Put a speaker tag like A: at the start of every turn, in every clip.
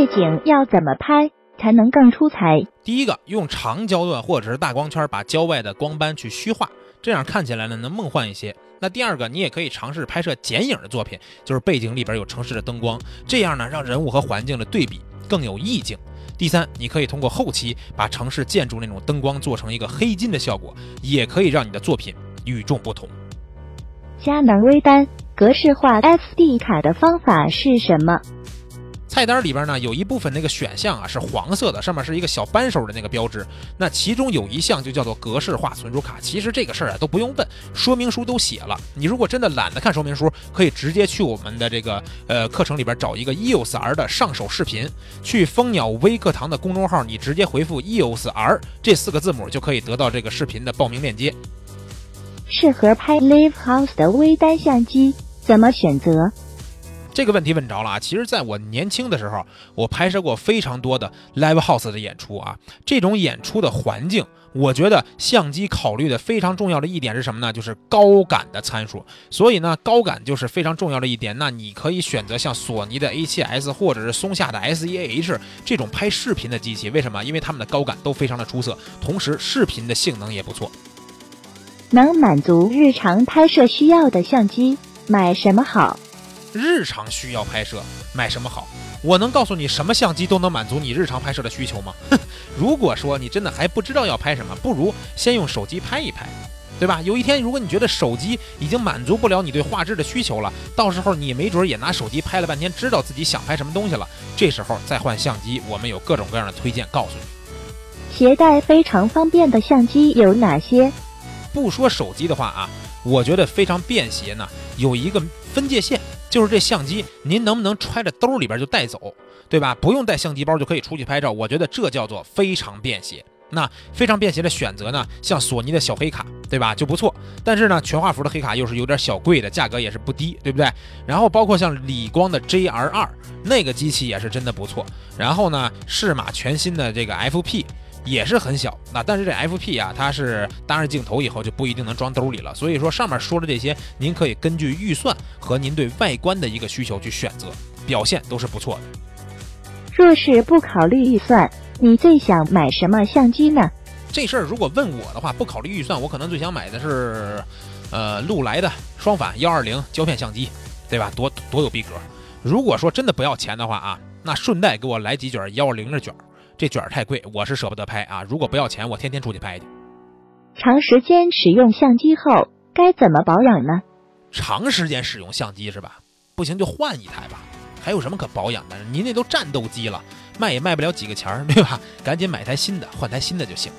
A: 夜景要怎么拍才能更出彩？
B: 第一个，用长焦段或者是大光圈把焦外的光斑去虚化，这样看起来呢能梦幻一些。那第二个，你也可以尝试拍摄剪影的作品，就是背景里边有城市的灯光，这样呢让人物和环境的对比更有意境。第三，你可以通过后期把城市建筑那种灯光做成一个黑金的效果，也可以让你的作品与众不同。
A: 佳能微单格式化 SD 卡的方法是什么？
B: 菜单里边呢有一部分那个选项啊是黄色的，上面是一个小扳手的那个标志。那其中有一项就叫做格式化存储卡。其实这个事儿啊都不用问，说明书都写了。你如果真的懒得看说明书，可以直接去我们的这个呃课程里边找一个 EOS R 的上手视频，去蜂鸟微课堂的公众号，你直接回复 EOS R 这四个字母就可以得到这个视频的报名链接。
A: 适合拍 Live House 的微单相机怎么选择？
B: 这个问题问着了啊！其实，在我年轻的时候，我拍摄过非常多的 live house 的演出啊。这种演出的环境，我觉得相机考虑的非常重要的一点是什么呢？就是高感的参数。所以呢，高感就是非常重要的一点。那你可以选择像索尼的 A7S 或者是松下的 S E A H 这种拍视频的机器。为什么？因为它们的高感都非常的出色，同时视频的性能也不错。
A: 能满足日常拍摄需要的相机，买什么好？
B: 日常需要拍摄，买什么好？我能告诉你什么相机都能满足你日常拍摄的需求吗？哼！如果说你真的还不知道要拍什么，不如先用手机拍一拍，对吧？有一天如果你觉得手机已经满足不了你对画质的需求了，到时候你没准也拿手机拍了半天，知道自己想拍什么东西了，这时候再换相机，我们有各种各样的推荐告诉你。
A: 携带非常方便的相机有哪些？
B: 不说手机的话啊，我觉得非常便携呢，有一个分界线。就是这相机，您能不能揣着兜里边就带走，对吧？不用带相机包就可以出去拍照，我觉得这叫做非常便携。那非常便携的选择呢，像索尼的小黑卡，对吧？就不错。但是呢，全画幅的黑卡又是有点小贵的，价格也是不低，对不对？然后包括像理光的 JR2 那个机器也是真的不错。然后呢，适马全新的这个 FP。也是很小，那但是这 FP 啊，它是搭上镜头以后就不一定能装兜里了。所以说上面说的这些，您可以根据预算和您对外观的一个需求去选择，表现都是不错的。
A: 若是不考虑预算，你最想买什么相机呢？
B: 这事儿如果问我的话，不考虑预算，我可能最想买的是，呃，禄来的双反幺二零胶片相机，对吧？多多有逼格。如果说真的不要钱的话啊，那顺带给我来几卷幺二零的卷。这卷儿太贵，我是舍不得拍啊！如果不要钱，我天天出去拍去。
A: 长时间使用相机后该怎么保养呢？
B: 长时间使用相机是吧？不行就换一台吧。还有什么可保养的？您那都战斗机了，卖也卖不了几个钱儿，对吧？赶紧买台新的，换台新的就行了。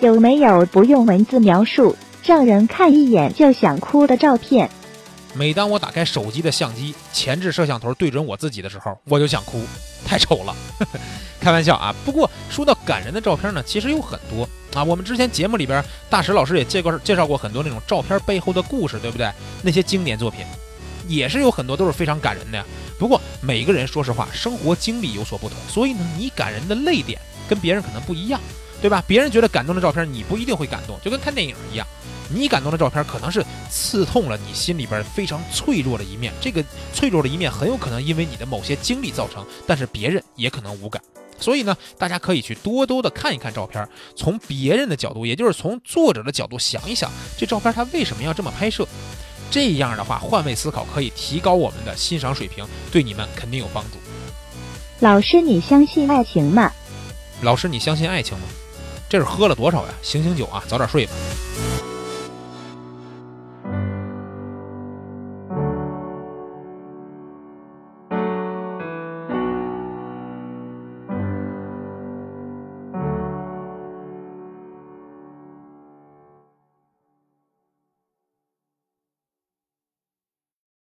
A: 有没有不用文字描述，让人看一眼就想哭的照片？
B: 每当我打开手机的相机，前置摄像头对准我自己的时候，我就想哭，太丑了。开玩笑啊！不过说到感人的照片呢，其实有很多啊。我们之前节目里边，大石老师也介过介绍过很多那种照片背后的故事，对不对？那些经典作品，也是有很多都是非常感人的呀。不过每个人说实话，生活经历有所不同，所以呢，你感人的泪点跟别人可能不一样，对吧？别人觉得感动的照片，你不一定会感动，就跟看电影一样。你感动的照片可能是刺痛了你心里边非常脆弱的一面，这个脆弱的一面很有可能因为你的某些经历造成，但是别人也可能无感。所以呢，大家可以去多多的看一看照片，从别人的角度，也就是从作者的角度想一想，这照片他为什么要这么拍摄？这样的话，换位思考可以提高我们的欣赏水平，对你们肯定有帮助。
A: 老师，你相信爱情吗？
B: 老师，你相信爱情吗？这是喝了多少呀？醒醒酒啊，早点睡吧。